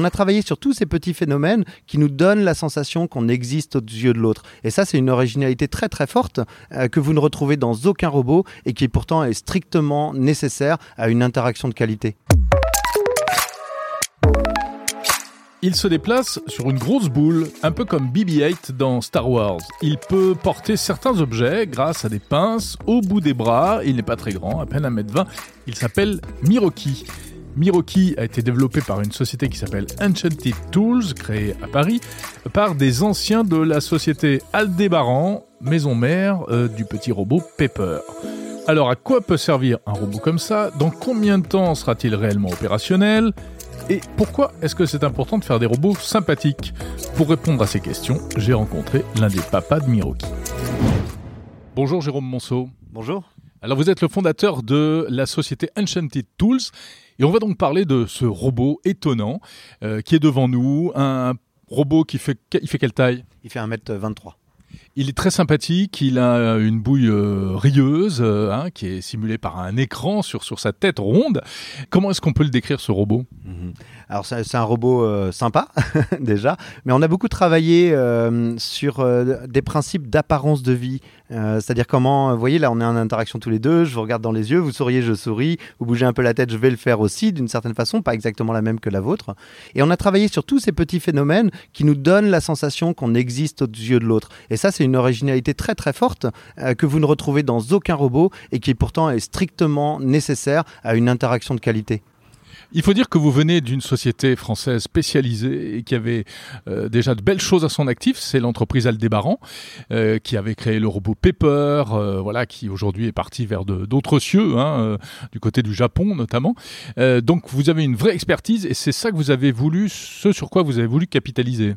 On a travaillé sur tous ces petits phénomènes qui nous donnent la sensation qu'on existe aux yeux de l'autre. Et ça, c'est une originalité très très forte euh, que vous ne retrouvez dans aucun robot et qui pourtant est strictement nécessaire à une interaction de qualité. Il se déplace sur une grosse boule, un peu comme BB-8 dans Star Wars. Il peut porter certains objets grâce à des pinces au bout des bras. Il n'est pas très grand, à peine 1m20. Il s'appelle Miroki. Miroki a été développé par une société qui s'appelle Enchanted Tools, créée à Paris, par des anciens de la société Aldébaran, maison mère euh, du petit robot Pepper. Alors à quoi peut servir un robot comme ça? Dans combien de temps sera-t-il réellement opérationnel? Et pourquoi est-ce que c'est important de faire des robots sympathiques? Pour répondre à ces questions, j'ai rencontré l'un des papas de Miroki. Bonjour Jérôme Monceau. Bonjour. Alors vous êtes le fondateur de la société Enchanted Tools et on va donc parler de ce robot étonnant euh, qui est devant nous, un robot qui fait, il fait quelle taille? Il fait 1m23. Il est très sympathique, il a une bouille euh, rieuse euh, hein, qui est simulée par un écran sur, sur sa tête ronde. Comment est-ce qu'on peut le décrire ce robot? Mhm. Alors c'est un robot euh, sympa déjà, mais on a beaucoup travaillé sur des principes d'apparence de vie. C'est-à-dire comment, vous voyez là on est en interaction tous les deux, je vous regarde dans les yeux, vous souriez, je souris, vous bougez un peu la tête, je vais le faire aussi d'une certaine façon, pas exactement la même que la vôtre. Et on a travaillé sur tous ces petits phénomènes qui nous donnent la sensation qu'on existe aux yeux de l'autre. Et ça c'est une originalité très très forte euh, que vous ne retrouvez dans aucun robot et qui pourtant est strictement nécessaire à une interaction de qualité. Il faut dire que vous venez d'une société française spécialisée et qui avait euh, déjà de belles choses à son actif. C'est l'entreprise Aldébaran euh, qui avait créé le robot Pepper, voilà, qui aujourd'hui est parti vers d'autres cieux, hein, du côté du Japon notamment. donc vous avez une vraie expertise et c'est ça que vous avez voulu, ce sur quoi vous avez voulu capitaliser.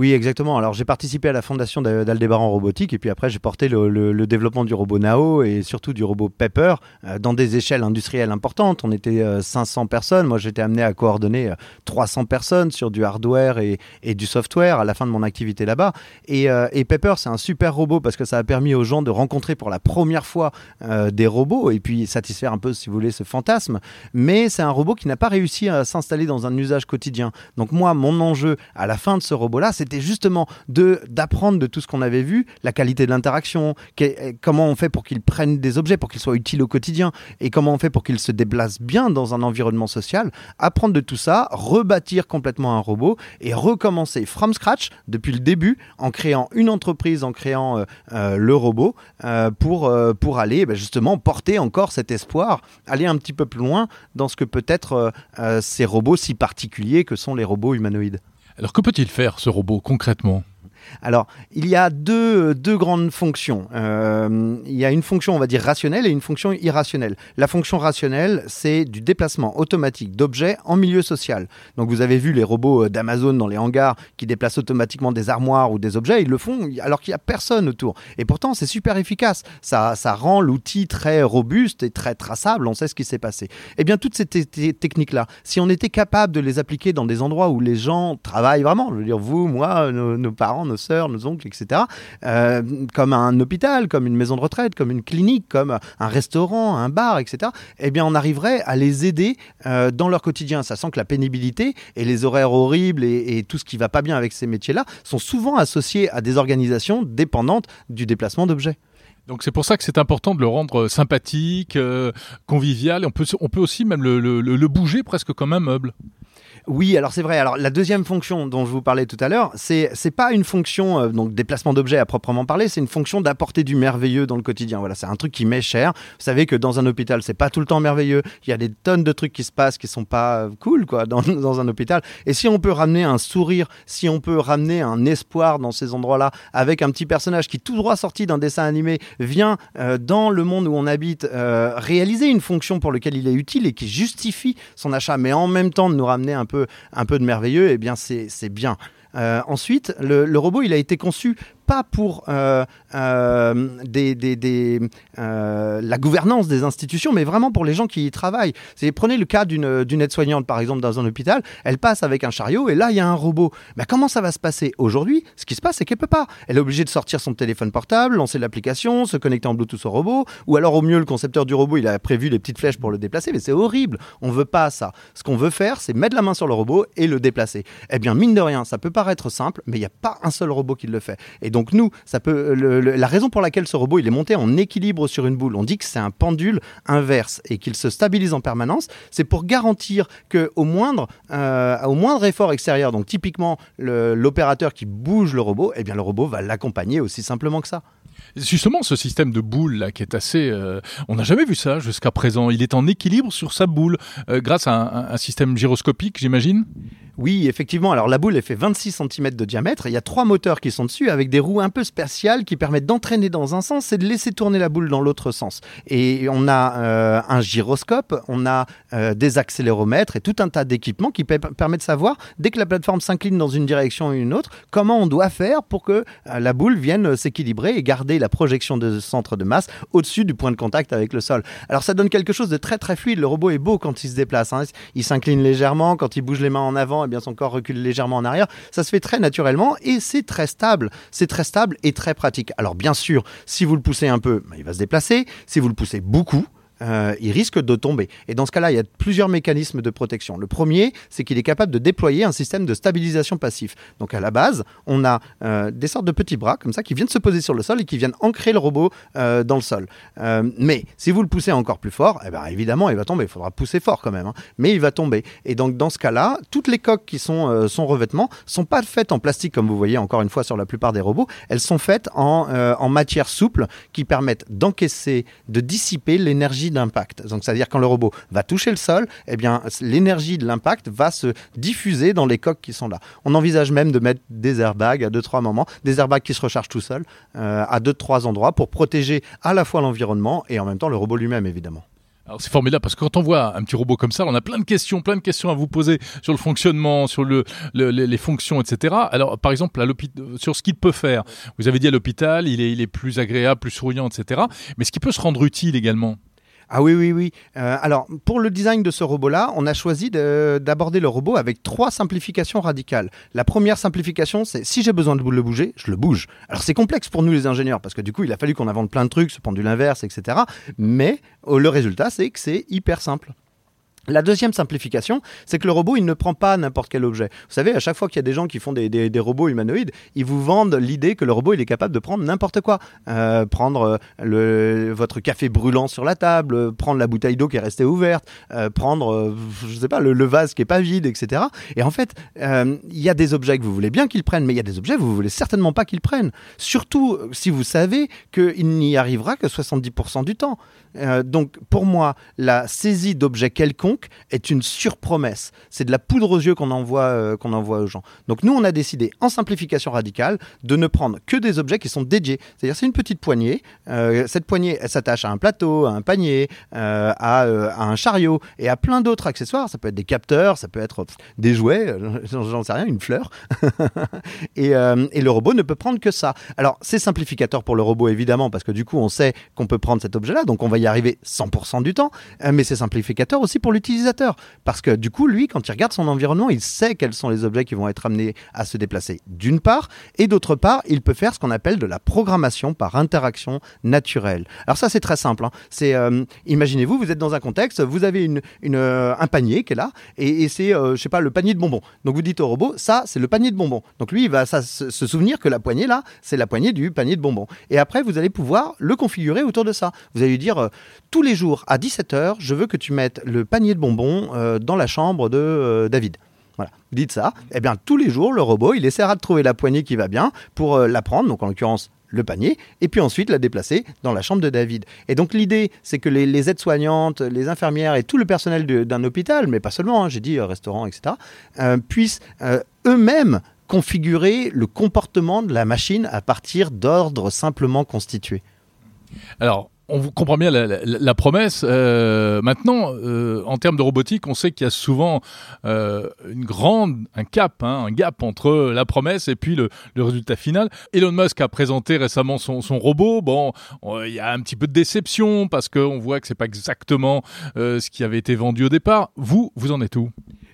Oui, exactement. Alors j'ai participé à la fondation d'Aldébaran Robotique et puis après j'ai porté le, développement du robot Nao et surtout du robot Pepper euh, dans des échelles industrielles importantes. On était 500 euh, personnes. Moi j'étais amené à coordonner 300 euh, personnes sur du hardware et, du software à la fin de mon activité là-bas. Et, Pepper c'est un super robot parce que ça a permis aux gens de rencontrer pour la première fois des robots et puis satisfaire un peu si vous voulez ce fantasme. Mais c'est un robot qui n'a pas réussi à s'installer dans un usage quotidien. Donc moi mon enjeu à la fin de ce robot là c'était justement de d'apprendre de tout ce qu'on avait vu, la qualité de l'interaction, comment on fait pour qu'ils prennent des objets, pour qu'ils soient utiles au quotidien, et comment on fait pour qu'ils se déplacent bien dans un environnement social. Apprendre de tout ça, rebâtir complètement un robot et recommencer from scratch depuis le début en créant une entreprise, en créant euh, euh, le robot euh, pour, pour aller ben, justement porter encore cet espoir, aller un petit peu plus loin dans ce que peut être ces robots si particuliers que sont les robots humanoïdes. Alors que peut-il faire ce robot concrètement? Alors, il y a deux, deux grandes fonctions. Euh, il y a une fonction, on va dire, rationnelle et une fonction irrationnelle. La fonction rationnelle, c'est du déplacement automatique d'objets en milieu social. Donc, vous avez vu les robots euh, d'Amazon dans les hangars qui déplacent automatiquement des armoires ou des objets. Ils le font alors qu'il n'y a personne autour. Et pourtant, c'est super efficace. Ça, ça rend l'outil très robuste et très traçable. On sait ce qui s'est passé. Eh bien, toutes ces techniques-là, si on était capable de les appliquer dans des endroits où les gens travaillent vraiment, je veux dire, vous, moi, nos, nos parents, nos sœurs, nos oncles, etc. Euh, comme un hôpital, comme une maison de retraite, comme une clinique, comme un restaurant, un bar, etc. Eh bien, on arriverait à les aider euh, dans leur quotidien, sachant que la pénibilité et les horaires horribles et, tout ce qui va pas bien avec ces métiers-là sont souvent associés à des organisations dépendantes du déplacement d'objets. Donc c'est pour ça que c'est important de le rendre sympathique, euh, convivial. On peut, on peut aussi même le bouger presque comme un meuble. Oui, alors c'est vrai. Alors la deuxième fonction dont je vous parlais tout à l'heure, c'est c'est pas une fonction euh, donc déplacement d'objets à proprement parler, c'est une fonction d'apporter du merveilleux dans le quotidien. Voilà, c'est un truc qui m'est cher. Vous savez que dans un hôpital, c'est pas tout le temps merveilleux. Il y a des tonnes de trucs qui se passent qui sont pas euh, cool quoi dans, dans un hôpital. Et si on peut ramener un sourire, si on peut ramener un espoir dans ces endroits-là avec un petit personnage qui tout droit sorti d'un dessin animé vient euh, dans le monde où on habite réaliser une fonction pour laquelle il est utile et qui justifie son achat, mais en même temps de nous ramener un peu, un peu de merveilleux, eh bien c'est bien. Euh, ensuite, le, robot, il a été conçu pas pour euh, euh, euh, la gouvernance des institutions, mais vraiment pour les gens qui y travaillent. Prenez le cas d'une, aide-soignante, par exemple, dans un hôpital, elle passe avec un chariot et là, il y a un robot. Mais comment ça va se passer Aujourd'hui, ce qui se passe, c'est qu'elle peut pas. Elle est obligée de sortir son téléphone portable, lancer l'application, se connecter en Bluetooth au robot, ou alors au mieux, le concepteur du robot, il a prévu les petites flèches pour le déplacer, mais c'est horrible. On veut pas ça. Ce qu'on veut faire, c'est mettre la main sur le robot et le déplacer. Eh bien, mine de rien, ça peut paraître simple, mais il n'y a pas un seul robot qui le fait. Et donc nous, ça peut, la raison pour laquelle ce robot il est monté en équilibre sur une boule, on dit que c'est un pendule inverse et qu'il se stabilise en permanence, c'est pour garantir que au moindre, euh, moindre effort extérieur, donc typiquement l'opérateur qui bouge le robot, eh bien le robot va l'accompagner aussi simplement que ça. Justement, ce système de boule là, qui est assez, euh, on n'a jamais vu ça jusqu'à présent. Il est en équilibre sur sa boule euh, grâce à un système gyroscopique, j'imagine? Oui, effectivement. Alors la boule, elle fait 26 cm de diamètre. il y a trois moteurs qui sont dessus avec des roues un peu spéciales qui permettent d'entraîner dans un sens et de laisser tourner la boule dans l'autre sens. Et on a euh, un gyroscope, on a euh, des accéléromètres et tout un tas d'équipements qui permettent de savoir, dès que la plateforme s'incline dans une direction ou une autre, comment on doit faire pour que euh, la boule vienne s'équilibrer et garder la projection de centre de masse au-dessus du point de contact avec le sol. Alors ça donne quelque chose de très très fluide. Le robot est beau quand il se déplace. Hein. Il s'incline légèrement, quand il bouge les mains en avant, bien son corps recule légèrement en arrière. Ça se fait très naturellement et c'est très stable. C'est très stable et très pratique. Alors bien sûr, si vous le poussez un peu, bah, il va se déplacer. Si vous le poussez beaucoup, euh, il risque de tomber. Et dans ce cas-là, il y a plusieurs mécanismes de protection. Le premier, c'est qu'il est capable de déployer un système de stabilisation passif. Donc à la base, on a euh, des sortes de petits bras comme ça qui viennent se poser sur le sol et qui viennent ancrer le robot euh, dans le sol. mais si vous le poussez encore plus fort, eh ben, évidemment, il va tomber. Il faudra pousser fort quand même, hein. mais il va tomber. Et donc dans ce cas-là, toutes les coques qui sont son revêtement sont pas faites en plastique comme vous voyez encore une fois sur la plupart des robots. Elles sont faites en, en matière souple qui permettent d'encaisser, de dissiper l'énergie d'impact. Donc, c'est-à-dire quand le robot va toucher le sol, eh bien, l'énergie de l'impact va se diffuser dans les coques qui sont là. On envisage même de mettre des airbags à deux trois moments, des airbags qui se rechargent tout seuls euh, à deux trois endroits pour protéger à la fois l'environnement et en même temps le robot lui-même, évidemment. Alors c'est formidable parce que quand on voit un petit robot comme ça, on a plein de questions, plein de questions à vous poser sur le fonctionnement, sur le, les fonctions, etc. Alors par exemple, sur ce qu'il peut faire. Vous avez dit à l'hôpital, il est, il est plus agréable, plus souriant, etc. Mais ce qui peut se rendre utile également ah oui, oui, oui. Euh, alors, pour le design de ce robot-là, on a choisi d'aborder le robot avec trois simplifications radicales. La première simplification, c'est si j'ai besoin de le bouger, je le bouge. Alors, c'est complexe pour nous les ingénieurs, parce que du coup, il a fallu qu'on invente plein de trucs, ce pendule inverse, etc. Mais euh, le résultat, c'est que c'est hyper simple. La deuxième simplification, c'est que le robot, il ne prend pas n'importe quel objet. Vous savez, à chaque fois qu'il y a des gens qui font des, robots humanoïdes, ils vous vendent l'idée que le robot, il est capable de prendre n'importe quoi. Euh, prendre euh, le, votre café brûlant sur la table, euh, prendre la bouteille d'eau qui est restée ouverte, prendre, je sais pas, le, vase qui est pas vide, etc. Et en fait, il y a des objets que vous voulez bien qu'il prenne, mais il y a des objets que vous voulez certainement pas qu'il prenne. Surtout si vous savez qu'il n'y arrivera que 70% du temps. donc, pour moi, la saisie d'objets quelconques est une surpromesse. C'est de la poudre aux yeux qu'on envoie, euh, qu'on envoie aux gens. Donc nous, on a décidé, en simplification radicale, de ne prendre que des objets qui sont dédiés. C'est-à-dire, c'est une petite poignée. Euh, cette poignée, elle s'attache à un plateau, à un panier, euh, à, un chariot et à plein d'autres accessoires. Ça peut être des capteurs, ça peut être des jouets, j'en sais rien, une fleur. et, le robot ne peut prendre que ça. Alors, c'est simplificateur pour le robot, évidemment, parce que du coup, on sait qu'on peut prendre cet objet-là, donc on va y arriver 100% du temps, mais c'est simplificateur aussi pour l'utiliser parce que du coup, lui, quand il regarde son environnement, il sait quels sont les objets qui vont être amenés à se déplacer, d'une part, et d'autre part, il peut faire ce qu'on appelle de la programmation par interaction naturelle. Alors ça, c'est très simple. Hein. C'est, euh, imaginez-vous, vous êtes dans un contexte, vous avez une, euh, un panier qui est là, et, c'est, euh, je sais pas, le panier de bonbons. Donc vous dites au robot, ça, c'est le panier de bonbons. Donc lui, il va se, souvenir que la poignée là, c'est la poignée du panier de bonbons. Et après, vous allez pouvoir le configurer autour de ça. Vous allez lui dire, tous les jours à 17h, je veux que tu mettes le panier de bonbons euh, dans la chambre de euh, David. Voilà, vous dites ça, et eh bien tous les jours, le robot, il essaiera de trouver la poignée qui va bien pour euh, la prendre, donc en l'occurrence le panier, et puis ensuite la déplacer dans la chambre de David. Et donc l'idée, c'est que les, aides-soignantes, les infirmières et tout le personnel d'un hôpital, mais pas seulement, hein, j'ai dit restaurant, etc., puissent eux-mêmes configurer le comportement de la machine à partir d'ordres simplement constitués. Alors, on comprend bien la, promesse. Euh, maintenant, euh, en termes de robotique, on sait qu'il y a souvent euh, une grande, un cap, hein, un gap entre la promesse et puis le, résultat final. Elon Musk a présenté récemment son, robot. Bon, il y a un petit peu de déception parce qu'on voit que c'est pas exactement ce qui avait été vendu au départ. Vous, vous en êtes où?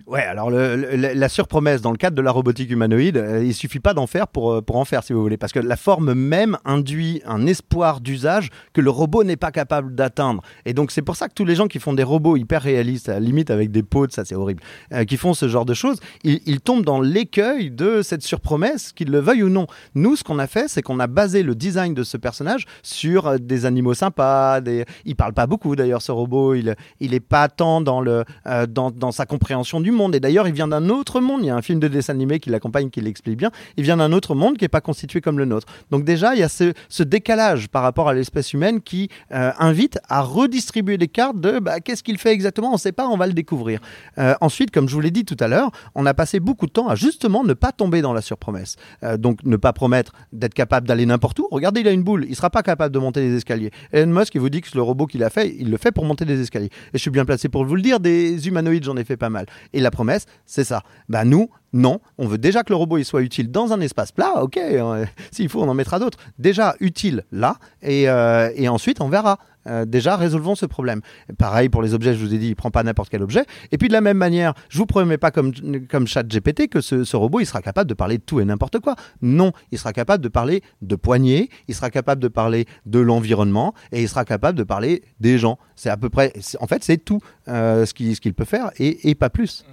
Ouais, alors la surpromesse dans le cadre de la robotique humanoïde, euh, il suffit pas d'en faire pour, euh, pour en faire si vous voulez, parce que la forme même induit un espoir d'usage que le robot n'est pas capable d'atteindre. Et donc c'est pour ça que tous les gens qui font des robots hyper réalistes, à la limite avec des pots, ça c'est horrible, euh, qui font ce genre de choses, ils, ils tombent dans l'écueil de cette surpromesse, qu'ils le veuillent ou non. Nous, ce qu'on a fait, c'est qu'on a basé le design de ce personnage sur des animaux sympas. Des... Il parle pas beaucoup d'ailleurs ce robot, il, il est pas tant dans, le, dans, dans sa compréhension du monde. Et d'ailleurs, il vient d'un autre monde. Il y a un film de dessin animé qui l'accompagne, qui l'explique bien. Il vient d'un autre monde qui n'est pas constitué comme le nôtre. Donc déjà, il y a ce, décalage par rapport à l'espèce humaine qui euh, invite à redistribuer les cartes de bah, qu'est-ce qu'il fait exactement? On ne sait pas, on va le découvrir. Euh, ensuite, comme je vous l'ai dit tout à l'heure, on a passé beaucoup de temps à justement ne pas tomber dans la surpromesse. Euh, donc ne pas promettre d'être capable d'aller n'importe où. Regardez, il a une boule. Il ne sera pas capable de monter les escaliers. Elon Musk, il vous dit que le robot qu'il a fait, il le fait pour monter des escaliers. Et je suis bien placé pour vous le dire. Des humanoïdes, j'en ai fait pas mal. Et la promesse, c'est ça. Bah nous, non, on veut déjà que le robot il soit utile dans un espace plat, ok, euh, s'il faut on en mettra d'autres. Déjà utile là, et, euh, ensuite on verra. Euh, déjà, résolvons ce problème. Pareil pour les objets, je vous ai dit, il prend pas n'importe quel objet. Et puis de la même manière, je vous promets pas comme, comme chat GPT que ce, robot il sera capable de parler de tout et n'importe quoi. Non, il sera capable de parler de poignées, il sera capable de parler de l'environnement et il sera capable de parler des gens. C'est à peu près, en fait, c'est tout ce qu'il peut faire et, pas plus.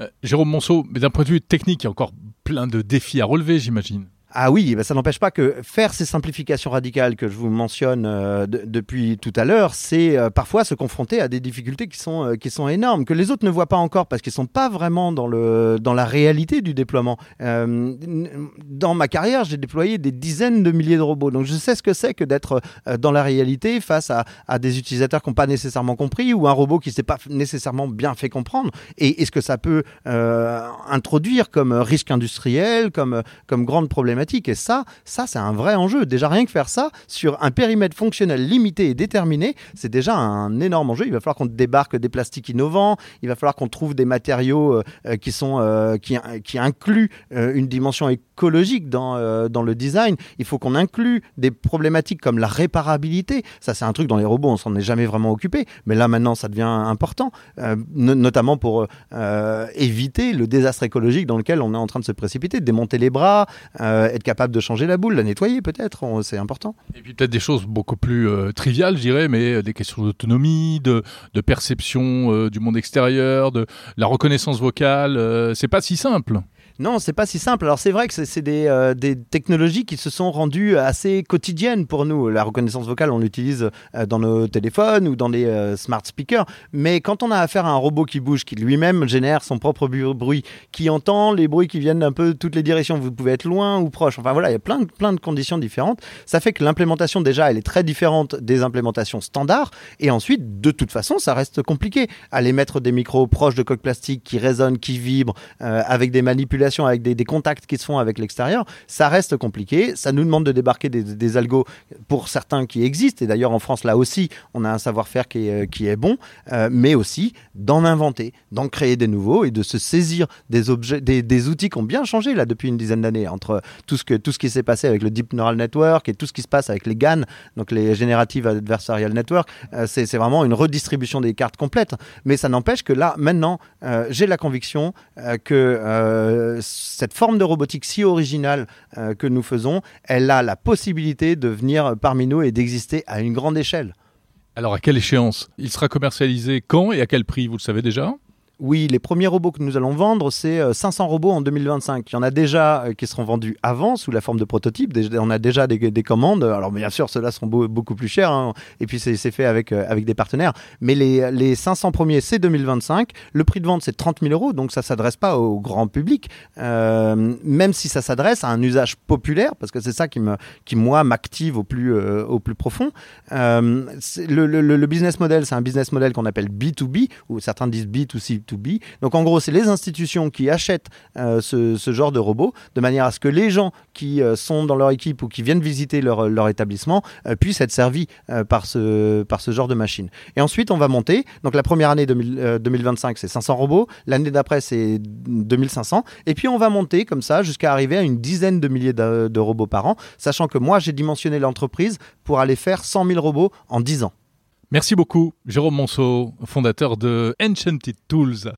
Euh, Jérôme Monceau, d'un point de vue technique, il y a encore plein de défis à relever, j'imagine. Ah oui, bah ça n'empêche pas que faire ces simplifications radicales que je vous mentionne euh, depuis tout à l'heure, c'est euh, parfois se confronter à des difficultés qui sont, euh, qui sont énormes, que les autres ne voient pas encore parce qu'ils ne sont pas vraiment dans, le, dans la réalité du déploiement. dans ma carrière, j'ai déployé des dizaines de milliers de robots, donc je sais ce que c'est que d'être dans la réalité face à, à des utilisateurs qui n'ont pas nécessairement compris ou un robot qui ne s'est pas nécessairement bien fait comprendre et, et ce que ça peut introduire comme risque industriel, comme, comme grande problématique et ça, ça c'est un vrai enjeu. Déjà rien que faire ça sur un périmètre fonctionnel limité et déterminé, c'est déjà un énorme enjeu. Il va falloir qu'on débarque des plastiques innovants. Il va falloir qu'on trouve des matériaux euh, euh, qui sont euh, qui, incluent une dimension écologique dans, dans le design. Il faut qu'on inclue des problématiques comme la réparabilité. Ça c'est un truc dans les robots, on s'en est jamais vraiment occupé, mais là maintenant ça devient important, notamment pour éviter le désastre écologique dans lequel on est en train de se précipiter, de démonter les bras, être capable de changer la boule, la nettoyer peut-être, c'est important. Et puis peut-être des choses beaucoup plus euh, triviales, je dirais, mais euh, des questions d'autonomie, de, perception euh, du monde extérieur, de la reconnaissance vocale, c'est pas si simple. Non, c'est pas si simple. Alors c'est vrai que c'est des, euh, des, technologies qui se sont rendues assez quotidiennes pour nous. La reconnaissance vocale, on l'utilise euh, dans nos téléphones ou dans les euh, smart speakers. Mais quand on a affaire à un robot qui bouge, qui lui-même génère son propre bruit, qui entend les bruits qui viennent d'un peu toutes les directions, vous pouvez être loin ou proche. Enfin voilà, il y a plein, plein de conditions différentes. Ça fait que l'implémentation déjà, elle est très différente des implémentations standards. Et ensuite, de toute façon, ça reste compliqué. Aller mettre des micros proches de coques plastiques qui résonnent, qui vibrent, avec des manipulations avec des, contacts qui se font avec l'extérieur, ça reste compliqué. Ça nous demande de débarquer des, algos pour certains qui existent. Et d'ailleurs, en France, là aussi, on a un savoir-faire qui est, est bon, euh, mais aussi d'en inventer, d'en créer des nouveaux et de se saisir des objets, des, outils qui ont bien changé là depuis une dizaine d'années entre tout ce que tout ce qui s'est passé avec le Deep Neural Network et tout ce qui se passe avec les GAN, donc les Generative Adversarial Network. Euh, c'est vraiment une redistribution des cartes complètes. Mais ça n'empêche que là, maintenant, euh, j'ai la conviction que cette forme de robotique si originale euh, que nous faisons, elle a la possibilité de venir parmi nous et d'exister à une grande échelle. Alors à quelle échéance? Il sera commercialisé quand et à quel prix? Vous le savez déjà? Oui, les premiers robots que nous allons vendre, c'est 500 euh, robots en 2025. Il y en a déjà euh, qui seront vendus avant sous la forme de prototypes. On a déjà des, commandes. Alors bien sûr, ceux-là seront beaucoup plus chers. Hein. Et puis c'est fait avec, euh, avec des partenaires. Mais les, les 500 premiers, c'est 2025. Le prix de vente, c'est 30 000 euros. Donc ça s'adresse pas au grand public. même si ça s'adresse à un usage populaire, parce que c'est ça qui, me, qui moi, m'active au, plus au plus profond. le, le, le, business model, c'est un business model qu'on appelle B2B, ou certains disent B2C B2B. Donc en gros, c'est les institutions qui achètent ce, ce, genre de robot de manière à ce que les gens qui sont dans leur équipe ou qui viennent visiter leur, établissement puissent être servis par, ce, genre de machine. Et ensuite, on va monter. Donc la première année 2025, c'est 500 robots. L'année d'après, c'est 2500. Et puis on va monter comme ça jusqu'à arriver à une dizaine de milliers de, robots par an, sachant que moi, j'ai dimensionné l'entreprise pour aller faire 100 000 robots en 10 ans. Merci beaucoup, Jérôme Monceau, fondateur de Enchanted Tools.